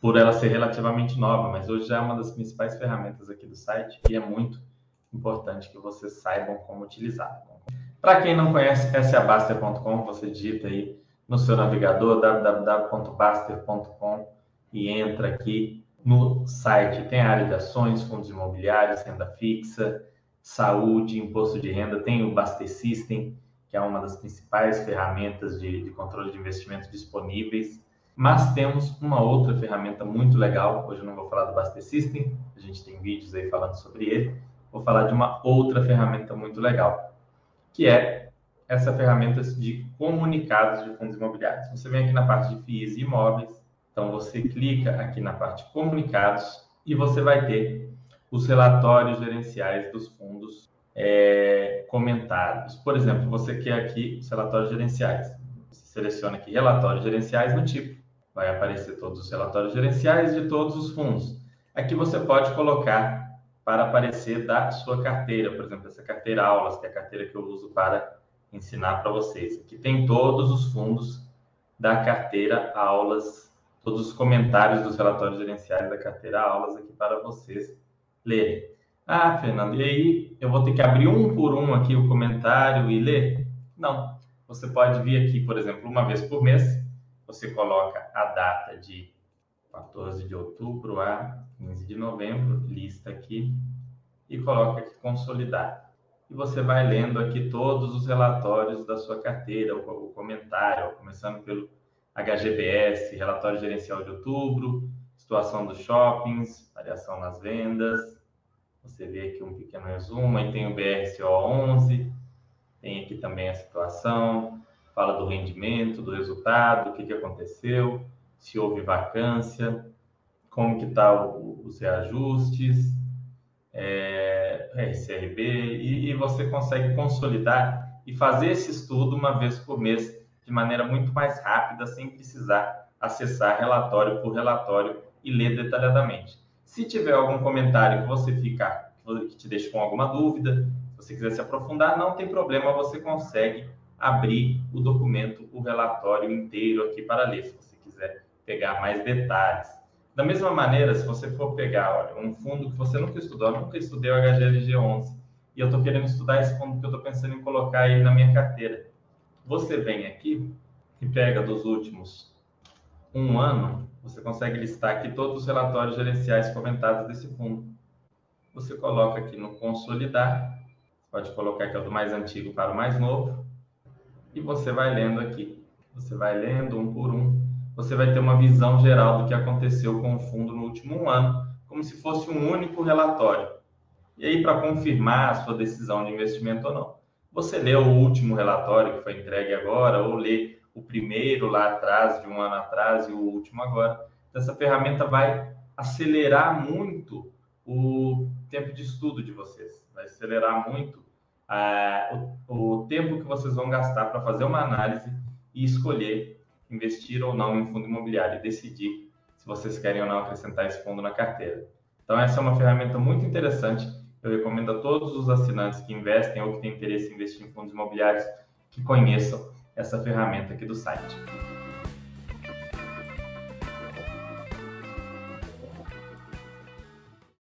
por ela ser relativamente nova, mas hoje já é uma das principais ferramentas aqui do site e é muito importante que vocês saibam como utilizar. Para quem não conhece, essa é a Baster.com, você digita aí no seu navegador www.baster.com e entra aqui no site. Tem a área de ações, fundos imobiliários, renda fixa, saúde, imposto de renda, tem o Baster System, que é uma das principais ferramentas de, de controle de investimento disponíveis. Mas temos uma outra ferramenta muito legal. Hoje eu não vou falar do Baster System, a gente tem vídeos aí falando sobre ele. Vou falar de uma outra ferramenta muito legal, que é essa ferramenta de comunicados de fundos imobiliários. Você vem aqui na parte de FIIs e imóveis, então você clica aqui na parte comunicados e você vai ter os relatórios gerenciais dos fundos é, comentados. Por exemplo, você quer aqui os relatórios gerenciais. Você seleciona aqui relatórios gerenciais no tipo. Vai aparecer todos os relatórios gerenciais de todos os fundos. Aqui você pode colocar para aparecer da sua carteira, por exemplo, essa carteira aulas, que é a carteira que eu uso para ensinar para vocês. Aqui tem todos os fundos da carteira aulas, todos os comentários dos relatórios gerenciais da carteira aulas aqui para vocês lerem. Ah, Fernando, e aí eu vou ter que abrir um por um aqui o comentário e ler? Não. Você pode vir aqui, por exemplo, uma vez por mês, você coloca a data de 14 de outubro a 15 de novembro, lista aqui, e coloca aqui consolidar. E você vai lendo aqui todos os relatórios da sua carteira, o, comentário, começando pelo HGBS, relatório gerencial de outubro, situação dos shoppings, variação nas vendas, você vê aqui um pequeno resumo, aí tem o BRCO 11, tem aqui também a situação, fala do rendimento, do resultado, o que, que aconteceu, se houve vacância, como que está os reajustes, é, RCRB, e, e você consegue consolidar e fazer esse estudo uma vez por mês de maneira muito mais rápida, sem precisar acessar relatório por relatório e ler detalhadamente. Se tiver algum comentário que você ficar, que te deixe com alguma dúvida, se você quiser se aprofundar, não tem problema, você consegue abrir o documento, o relatório inteiro aqui para ler, se você quiser pegar mais detalhes. Da mesma maneira, se você for pegar olha, um fundo que você nunca estudou, eu nunca estudei o HGLG 11, e eu estou querendo estudar esse fundo que eu estou pensando em colocar ele na minha carteira. Você vem aqui e pega dos últimos um ano, você consegue listar aqui todos os relatórios gerenciais comentados desse fundo. Você coloca aqui no consolidar, pode colocar aqui do mais antigo para o mais novo, e você vai lendo aqui. Você vai lendo um por um. Você vai ter uma visão geral do que aconteceu com o fundo no último ano, como se fosse um único relatório. E aí, para confirmar a sua decisão de investimento ou não, você lê o último relatório que foi entregue agora, ou lê o primeiro lá atrás, de um ano atrás, e o último agora. Então, essa ferramenta vai acelerar muito o tempo de estudo de vocês, vai acelerar muito uh, o, o tempo que vocês vão gastar para fazer uma análise e escolher investir ou não em fundo imobiliário e decidir se vocês querem ou não acrescentar esse fundo na carteira. Então, essa é uma ferramenta muito interessante. Eu recomendo a todos os assinantes que investem ou que têm interesse em investir em fundos imobiliários que conheçam essa ferramenta aqui do site.